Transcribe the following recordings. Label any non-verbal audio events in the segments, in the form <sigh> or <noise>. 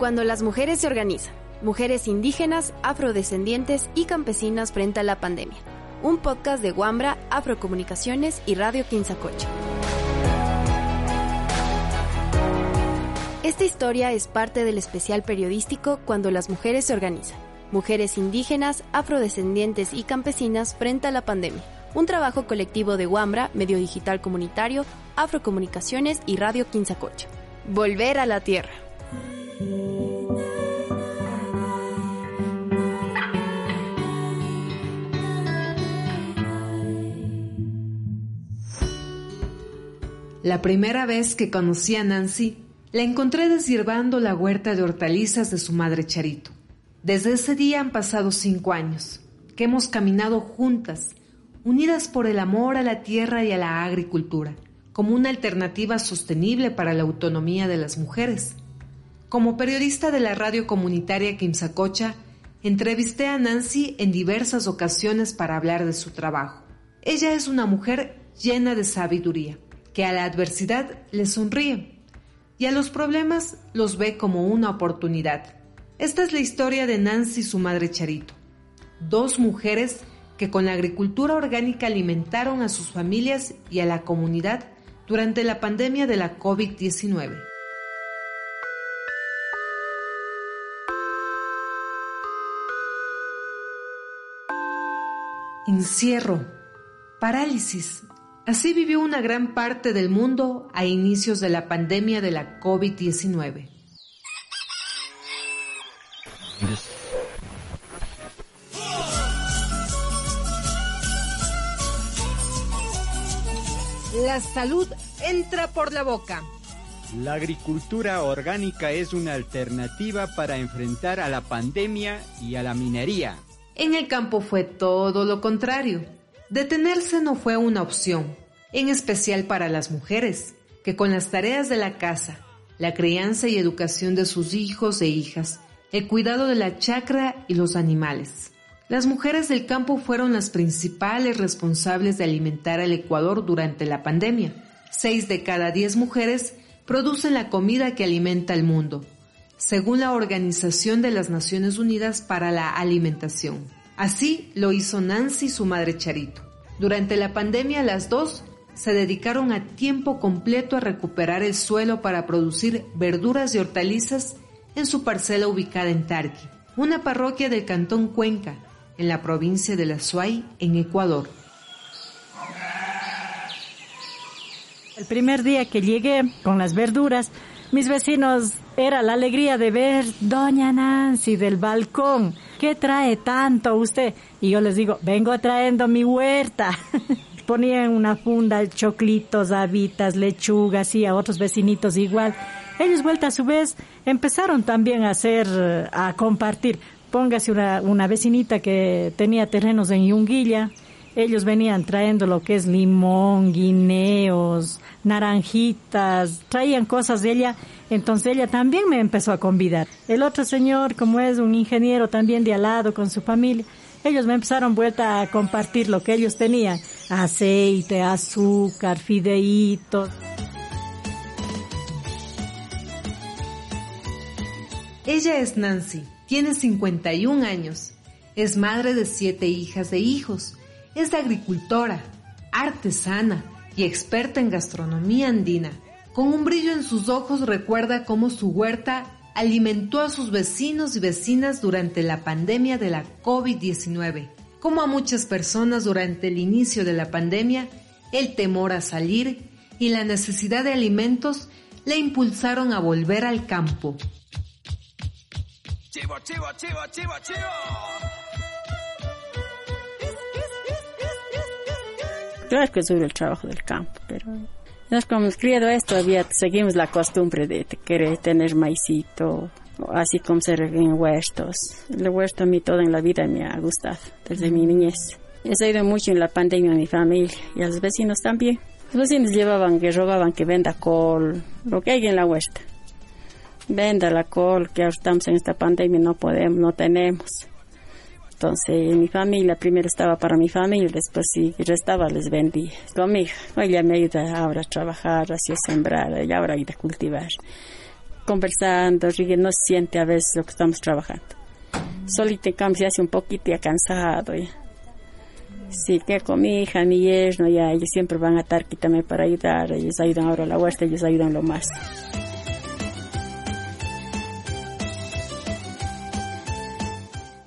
Cuando las mujeres se organizan, mujeres indígenas, afrodescendientes y campesinas frente a la pandemia. Un podcast de Guambra, Afrocomunicaciones y Radio Quinzacocha. Esta historia es parte del especial periodístico Cuando las mujeres se organizan. Mujeres indígenas, afrodescendientes y campesinas frente a la pandemia. Un trabajo colectivo de Guambra, Medio Digital Comunitario, Afrocomunicaciones y Radio Quinzacocha. Volver a la Tierra. La primera vez que conocí a Nancy, la encontré deshiervando la huerta de hortalizas de su madre Charito. Desde ese día han pasado cinco años, que hemos caminado juntas, unidas por el amor a la tierra y a la agricultura, como una alternativa sostenible para la autonomía de las mujeres. Como periodista de la radio comunitaria Quimsacocha, entrevisté a Nancy en diversas ocasiones para hablar de su trabajo. Ella es una mujer llena de sabiduría que a la adversidad le sonríe y a los problemas los ve como una oportunidad. Esta es la historia de Nancy y su madre Charito, dos mujeres que con la agricultura orgánica alimentaron a sus familias y a la comunidad durante la pandemia de la COVID-19. Encierro, parálisis, Así vivió una gran parte del mundo a inicios de la pandemia de la COVID-19. La salud entra por la boca. La agricultura orgánica es una alternativa para enfrentar a la pandemia y a la minería. En el campo fue todo lo contrario. Detenerse no fue una opción en especial para las mujeres, que con las tareas de la casa, la crianza y educación de sus hijos e hijas, el cuidado de la chacra y los animales. Las mujeres del campo fueron las principales responsables de alimentar al Ecuador durante la pandemia. Seis de cada diez mujeres producen la comida que alimenta al mundo, según la Organización de las Naciones Unidas para la Alimentación. Así lo hizo Nancy su madre Charito. Durante la pandemia las dos se dedicaron a tiempo completo a recuperar el suelo para producir verduras y hortalizas en su parcela ubicada en Tarqui, una parroquia del cantón Cuenca, en la provincia de La Suay, en Ecuador. El primer día que llegué con las verduras, mis vecinos era la alegría de ver Doña Nancy del balcón. ¿Qué trae tanto usted? Y yo les digo, vengo trayendo mi huerta. <laughs> ponían una funda, choclitos, habitas, lechugas y a otros vecinitos igual. Ellos vuelta a su vez empezaron también a hacer, a compartir. Póngase una, una vecinita que tenía terrenos en Yunguilla, ellos venían trayendo lo que es limón, guineos, naranjitas, traían cosas de ella, entonces ella también me empezó a convidar. El otro señor, como es un ingeniero también de al lado con su familia, ellos me empezaron vuelta a compartir lo que ellos tenían, aceite, azúcar, fideitos. Ella es Nancy, tiene 51 años, es madre de siete hijas e hijos, es agricultora, artesana y experta en gastronomía andina. Con un brillo en sus ojos recuerda cómo su huerta alimentó a sus vecinos y vecinas durante la pandemia de la COVID-19. Como a muchas personas durante el inicio de la pandemia, el temor a salir y la necesidad de alimentos le impulsaron a volver al campo. Chivo, chivo, chivo, Claro que sube el trabajo del campo, pero nos como hemos criado esto, todavía seguimos la costumbre de querer tener maicito, así como ser en huertos. El huerto a mí todo en la vida me ha gustado, desde mi niñez. He seguido mucho en la pandemia a mi familia y a los vecinos también. Los vecinos llevaban, que robaban que venda col, lo que hay en la huerta. Venda la col, que ahora estamos en esta pandemia, no podemos, no tenemos. Entonces, mi familia, primero estaba para mi familia, después si restaba les vendía. Conmigo, ella me ayuda ahora a trabajar, así a sembrar, y ahora a cultivar. conversando, no siente a veces lo que estamos trabajando. Solito en cambio se hace un poquito ya cansado ya. Sí, que con mi hija, mi yerno, ya ellos siempre van a estar aquí para ayudar. Ellos ayudan ahora a la huerta, ellos ayudan lo más.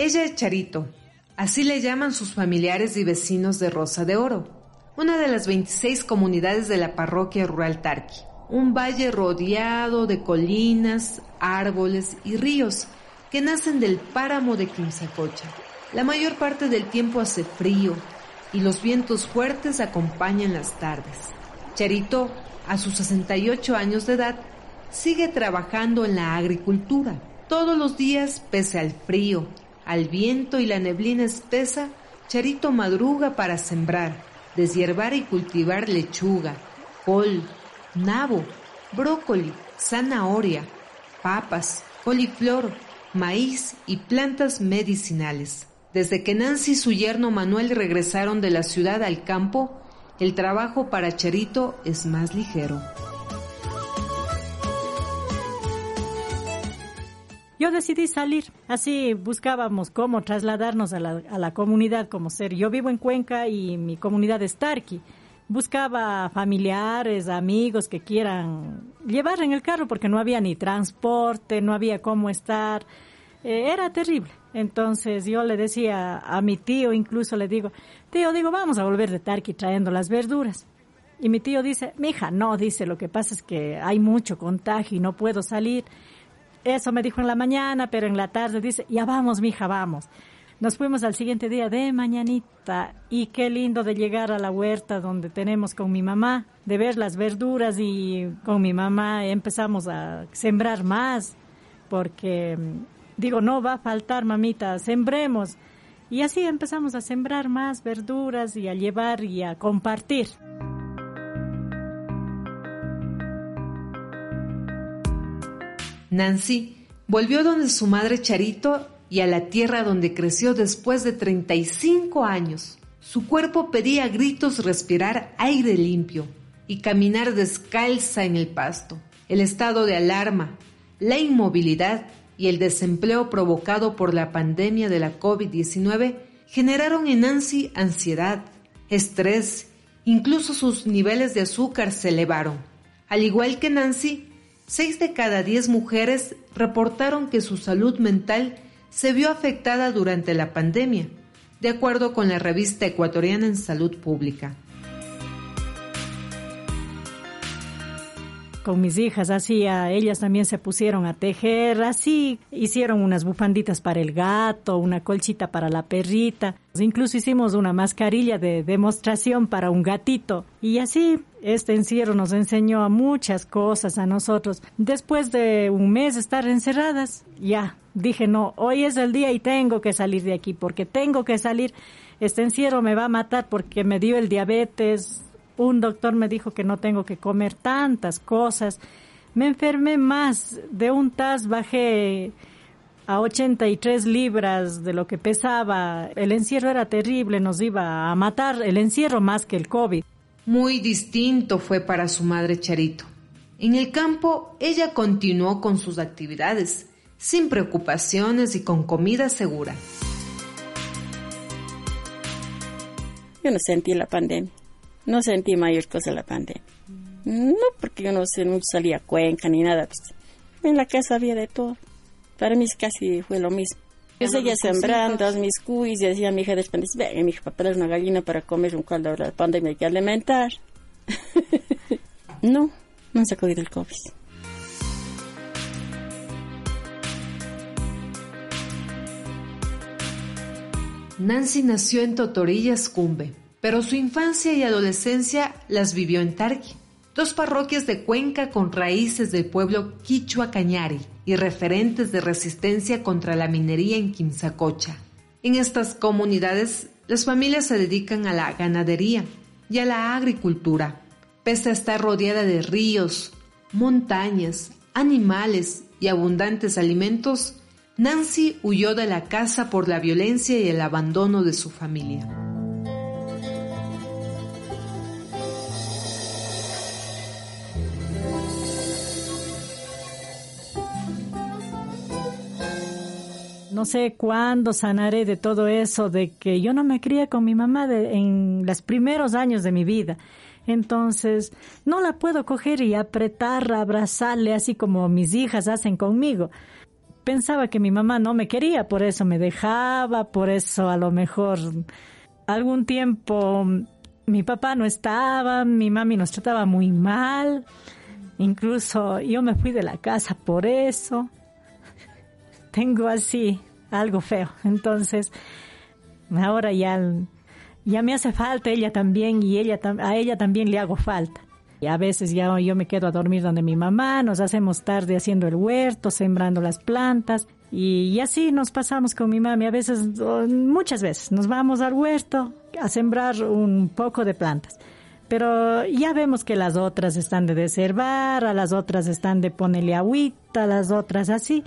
Ella es Charito, así le llaman sus familiares y vecinos de Rosa de Oro, una de las 26 comunidades de la parroquia rural Tarqui, un valle rodeado de colinas, árboles y ríos que nacen del páramo de Quimsacocha. La mayor parte del tiempo hace frío y los vientos fuertes acompañan las tardes. Charito, a sus 68 años de edad, sigue trabajando en la agricultura. Todos los días, pese al frío, al viento y la neblina espesa, Charito madruga para sembrar, deshiervar y cultivar lechuga, col, nabo, brócoli, zanahoria, papas, coliflor, maíz y plantas medicinales. Desde que Nancy y su yerno Manuel regresaron de la ciudad al campo, el trabajo para Charito es más ligero. Yo decidí salir, así buscábamos cómo trasladarnos a la, a la comunidad como ser. Yo vivo en Cuenca y mi comunidad es Tarqui. Buscaba familiares, amigos que quieran llevar en el carro porque no había ni transporte, no había cómo estar. Eh, era terrible. Entonces yo le decía a mi tío, incluso le digo, tío, digo, vamos a volver de Tarqui trayendo las verduras. Y mi tío dice, mi hija, no, dice, lo que pasa es que hay mucho contagio y no puedo salir. Eso me dijo en la mañana, pero en la tarde dice, ya vamos, mija, vamos. Nos fuimos al siguiente día de mañanita y qué lindo de llegar a la huerta donde tenemos con mi mamá, de ver las verduras y con mi mamá empezamos a sembrar más, porque digo, no va a faltar, mamita, sembremos. Y así empezamos a sembrar más verduras y a llevar y a compartir. Nancy volvió donde su madre Charito y a la tierra donde creció después de 35 años. Su cuerpo pedía a gritos respirar aire limpio y caminar descalza en el pasto. El estado de alarma, la inmovilidad y el desempleo provocado por la pandemia de la COVID-19 generaron en Nancy ansiedad, estrés, incluso sus niveles de azúcar se elevaron. Al igual que Nancy, Seis de cada diez mujeres reportaron que su salud mental se vio afectada durante la pandemia, de acuerdo con la revista ecuatoriana en salud pública. Con mis hijas, así ellas también se pusieron a tejer, así hicieron unas bufanditas para el gato, una colchita para la perrita, incluso hicimos una mascarilla de demostración para un gatito y así este encierro nos enseñó a muchas cosas a nosotros. Después de un mes de estar encerradas, ya dije no, hoy es el día y tengo que salir de aquí porque tengo que salir. Este encierro me va a matar porque me dio el diabetes, un doctor me dijo que no tengo que comer tantas cosas. Me enfermé más. De un tas bajé a 83 libras de lo que pesaba. El encierro era terrible, nos iba a matar el encierro más que el COVID. Muy distinto fue para su madre Charito. En el campo, ella continuó con sus actividades, sin preocupaciones y con comida segura. Yo no sentí la pandemia. No sentí mayor cosa la pandemia. No, porque yo no, sé, no salía a Cuenca ni nada. Pues, en la casa había de todo. Para mí casi fue lo mismo. Yo seguía sembrando mis cuis y decía a mi hija después, ven, mi hija, para una gallina para comer un caldo de la pandemia hay que alimentar. <laughs> no, no se ha cogido el COVID. Nancy nació en Totorillas, Cumbe, pero su infancia y adolescencia las vivió en Tarqui, dos parroquias de Cuenca con raíces del pueblo Quichua Cañari y referentes de resistencia contra la minería en Quimsacocha. En estas comunidades, las familias se dedican a la ganadería y a la agricultura. Pese a estar rodeada de ríos, montañas, animales y abundantes alimentos, Nancy huyó de la casa por la violencia y el abandono de su familia. No sé cuándo sanaré de todo eso, de que yo no me crié con mi mamá en los primeros años de mi vida. Entonces, no la puedo coger y apretar, abrazarle así como mis hijas hacen conmigo. Pensaba que mi mamá no me quería, por eso me dejaba, por eso a lo mejor algún tiempo mi papá no estaba, mi mami nos trataba muy mal, incluso yo me fui de la casa por eso. Tengo así algo feo, entonces ahora ya, ya me hace falta ella también y ella, a ella también le hago falta. Y a veces ya yo me quedo a dormir donde mi mamá, nos hacemos tarde haciendo el huerto, sembrando las plantas. Y, así nos pasamos con mi mami. A veces, muchas veces, nos vamos al huerto a sembrar un poco de plantas. Pero ya vemos que las otras están de deservar, a las otras están de ponerle agüita, a las otras así.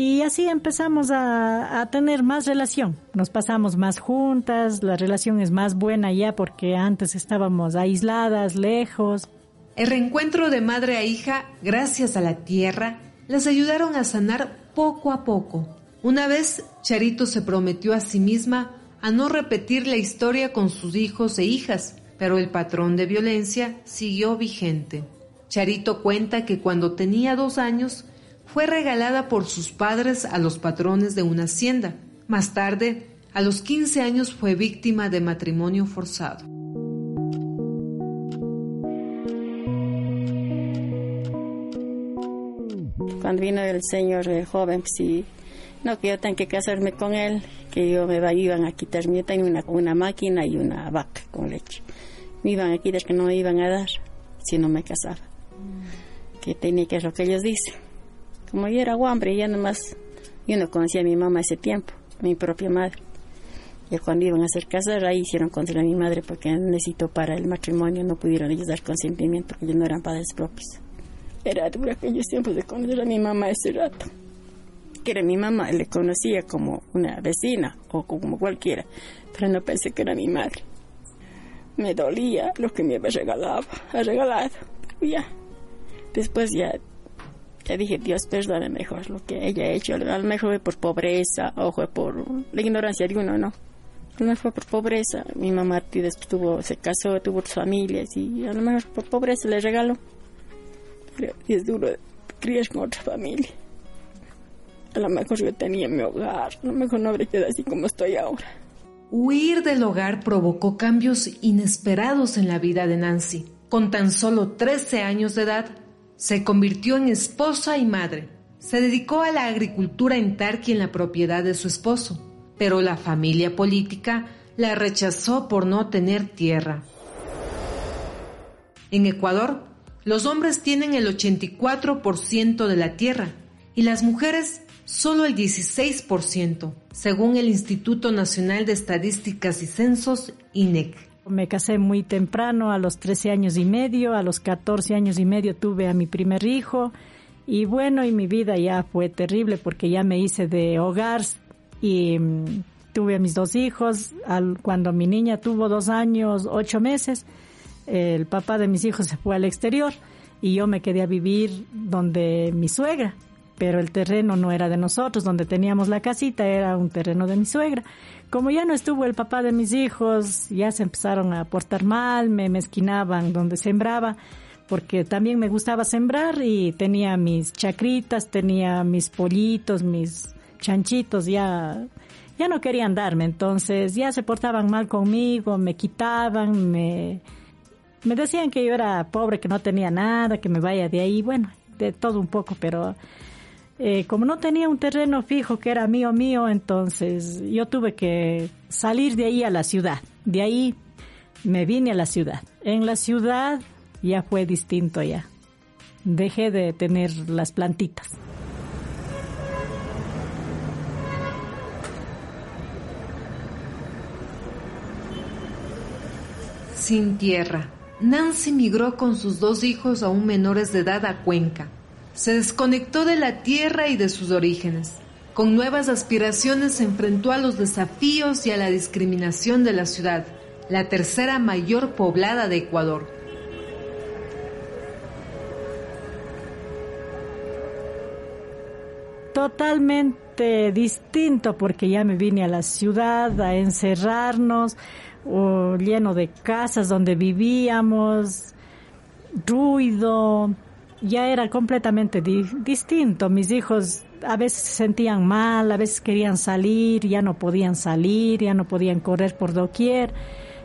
Y así empezamos a, a, tener más relación. Nos pasamos más juntas, la relación es más buena ya porque antes estábamos aisladas, lejos. El reencuentro de madre a hija, gracias a la tierra, les ayudaron a sanar poco a poco. Una vez, Charito se prometió a sí misma a no repetir la historia con sus hijos e hijas, pero el patrón de violencia siguió vigente. Charito cuenta que cuando tenía dos años fue regalada por sus padres a los patrones de una hacienda. Más tarde, a los 15 años fue víctima de matrimonio forzado. Cuando vino el señor joven, pues sí, no, que yo tengo que casarme con él, que yo me iban a quitar, yo tengo una, una máquina y una vaca con leche. Me iban a quitar que no me iban a dar si no me casaba. Que tenía que hacer lo que ellos dicen. Como yo era hambre, ya nomás, yo no conocía a mi mamá ese tiempo, mi propia madre. Y cuando iban a hacer casar, ahí hicieron contra mi madre porque necesitó para el matrimonio, no pudieron ellos dar consentimiento porque ellos no eran padres propios. Era dura aquellos tiempos de conocer a mi mamá ese rato. Que era mi mamá, le conocía como una vecina o como cualquiera, pero no pensé que era mi madre. Me dolía lo que me había regalado, regalado, pero ya. Después ya ya dije, Dios perdone mejor lo que ella ha hecho. A lo mejor fue por pobreza o fue por la ignorancia de uno, no. A lo mejor fue por pobreza. Mi mamá tuvo, se casó, tuvo familias y a lo mejor por pobreza le regaló. Pero es duro criar con otra familia. A lo mejor yo tenía mi hogar, a lo mejor no habría quedado así como estoy ahora. Huir del hogar provocó cambios inesperados en la vida de Nancy. Con tan solo 13 años de edad, se convirtió en esposa y madre. Se dedicó a la agricultura en Tarqui en la propiedad de su esposo, pero la familia política la rechazó por no tener tierra. En Ecuador, los hombres tienen el 84% de la tierra y las mujeres solo el 16%, según el Instituto Nacional de Estadísticas y Censos, INEC. Me casé muy temprano, a los 13 años y medio, a los 14 años y medio tuve a mi primer hijo y bueno, y mi vida ya fue terrible porque ya me hice de hogar y mm, tuve a mis dos hijos. cuando mi niña tuvo dos años, ocho meses, el papá de mis hijos se fue al exterior y yo me quedé a vivir donde mi suegra pero el terreno no era de nosotros, donde teníamos la casita era un terreno de mi suegra. Como ya no estuvo el papá de mis hijos, ya se empezaron a portar mal, me mezquinaban donde sembraba, porque también me gustaba sembrar y tenía mis chacritas, tenía mis pollitos, mis chanchitos, ya ya no querían darme, entonces ya se portaban mal conmigo, me quitaban, me, me decían que yo era pobre, que no tenía nada, que me vaya de ahí, bueno, de todo un poco, pero eh, como no tenía un terreno fijo que era mío mío, entonces yo tuve que salir de ahí a la ciudad. De ahí me vine a la ciudad. En la ciudad ya fue distinto ya. Dejé de tener las plantitas. Sin tierra, Nancy migró con sus dos hijos aún menores de edad a Cuenca se desconectó de la tierra y de sus orígenes. Con nuevas aspiraciones se enfrentó a los desafíos y a la discriminación de la ciudad, la tercera mayor poblada de Ecuador. totalmente distinto porque ya me vine a la ciudad a encerrarnos, lleno de casas donde vivíamos, ruido, ya era completamente distinto. Mis hijos a veces se sentían mal, a veces querían salir, ya no podían salir, ya no podían correr por doquier,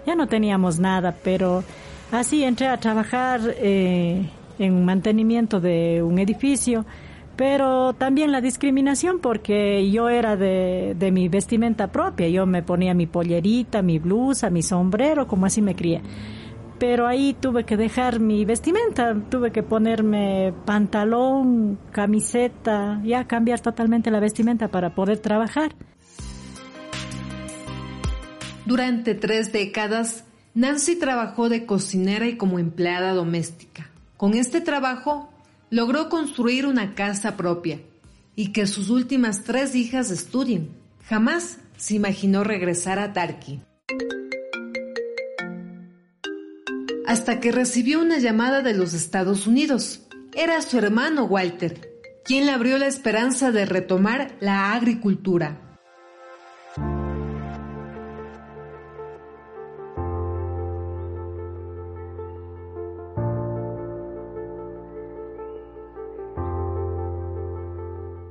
ya no teníamos nada, pero así entré a trabajar eh, en mantenimiento de un edificio, pero también la discriminación porque yo era de, de mi vestimenta propia, yo me ponía mi pollerita, mi blusa, mi sombrero, como así me crié pero ahí tuve que dejar mi vestimenta, tuve que ponerme pantalón, camiseta, ya cambiar totalmente la vestimenta para poder trabajar. Durante tres décadas, Nancy trabajó de cocinera y como empleada doméstica. Con este trabajo, logró construir una casa propia y que sus últimas tres hijas estudien. Jamás se imaginó regresar a Tarki. Hasta que recibió una llamada de los Estados Unidos. Era su hermano Walter, quien le abrió la esperanza de retomar la agricultura.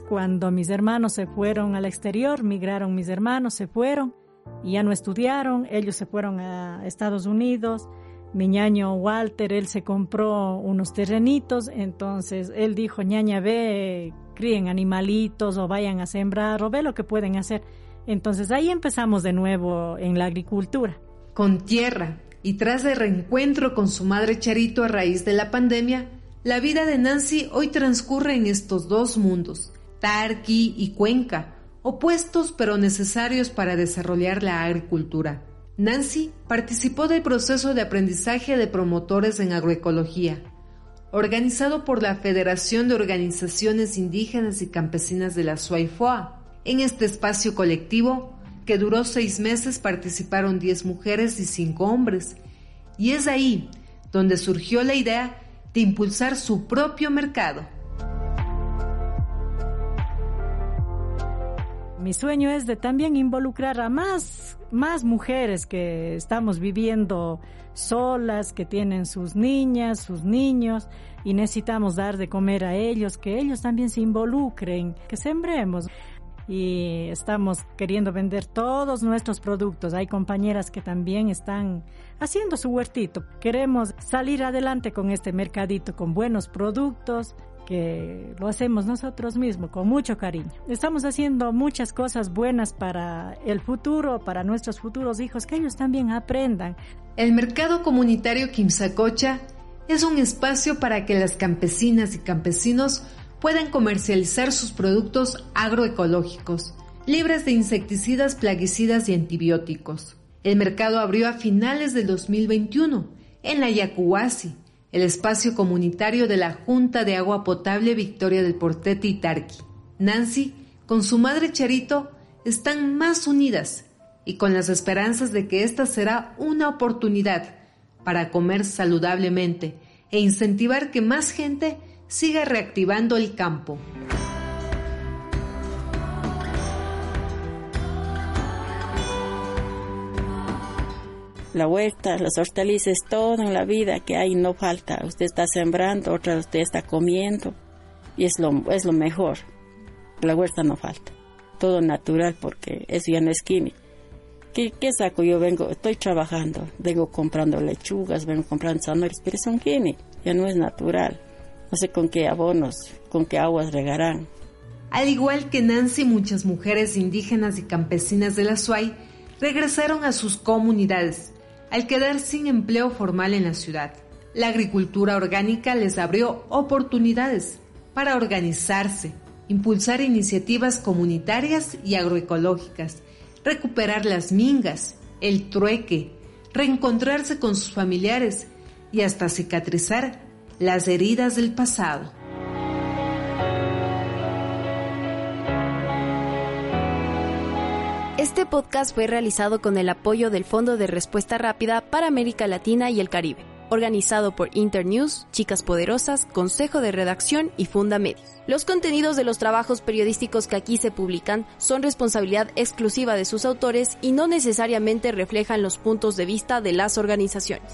Cuando mis hermanos se fueron al exterior, migraron mis hermanos, se fueron y ya no estudiaron, ellos se fueron a Estados Unidos, mi ñaño Walter, él se compró unos terrenitos, entonces él dijo, ñaña, ve, críen animalitos o vayan a sembrar o ve lo que pueden hacer. Entonces ahí empezamos de nuevo en la agricultura. Con tierra y tras el reencuentro con su madre Charito a raíz de la pandemia, la vida de Nancy hoy transcurre en estos dos mundos, Tarqui y Cuenca, opuestos pero necesarios para desarrollar la agricultura. Nancy participó del proceso de aprendizaje de promotores en agroecología, organizado por la Federación de Organizaciones Indígenas y Campesinas de la Suaifoa. En este espacio colectivo, que duró seis meses, participaron diez mujeres y cinco hombres, y es ahí donde surgió la idea de impulsar su propio mercado. Mi sueño es de también involucrar a más, más mujeres que estamos viviendo solas, que tienen sus niñas, sus niños, y necesitamos dar de comer a ellos, que ellos también se involucren, que sembremos. Y estamos queriendo vender todos nuestros productos. Hay compañeras que también están haciendo su huertito. Queremos salir adelante con este mercadito, con buenos productos, que lo hacemos nosotros mismos con mucho cariño. Estamos haciendo muchas cosas buenas para el futuro, para nuestros futuros hijos, que ellos también aprendan. El mercado comunitario Quimsacocha es un espacio para que las campesinas y campesinos puedan comercializar sus productos agroecológicos, libres de insecticidas, plaguicidas y antibióticos. El mercado abrió a finales del 2021 en la Yacuasi, el espacio comunitario de la Junta de Agua Potable Victoria del Portete y Tarqui. Nancy, con su madre Charito, están más unidas y con las esperanzas de que esta será una oportunidad para comer saludablemente e incentivar que más gente siga reactivando el campo. La huerta, las hortalizas, todo en la vida que hay no falta. Usted está sembrando, otra usted está comiendo y es lo, es lo mejor. La huerta no falta. Todo natural porque eso ya no es químico. ¿Qué, ¿Qué, saco? Yo vengo, estoy trabajando, vengo comprando lechugas, vengo comprando zanahorias, pero son químicos, ya no es natural. No sé con qué abonos, con qué aguas regarán. Al igual que Nancy, muchas mujeres indígenas y campesinas de la Suay regresaron a sus comunidades al quedar sin empleo formal en la ciudad. La agricultura orgánica les abrió oportunidades para organizarse, impulsar iniciativas comunitarias y agroecológicas, recuperar las mingas, el trueque, reencontrarse con sus familiares y hasta cicatrizar las heridas del pasado. Este podcast fue realizado con el apoyo del Fondo de Respuesta Rápida para América Latina y el Caribe. organizado por Internews, Chicas Poderosas, Consejo de Redacción y Funda Medios. Los contenidos de los trabajos periodísticos que aquí se publican son responsabilidad exclusiva de sus autores y no necesariamente reflejan los puntos de vista de las organizaciones.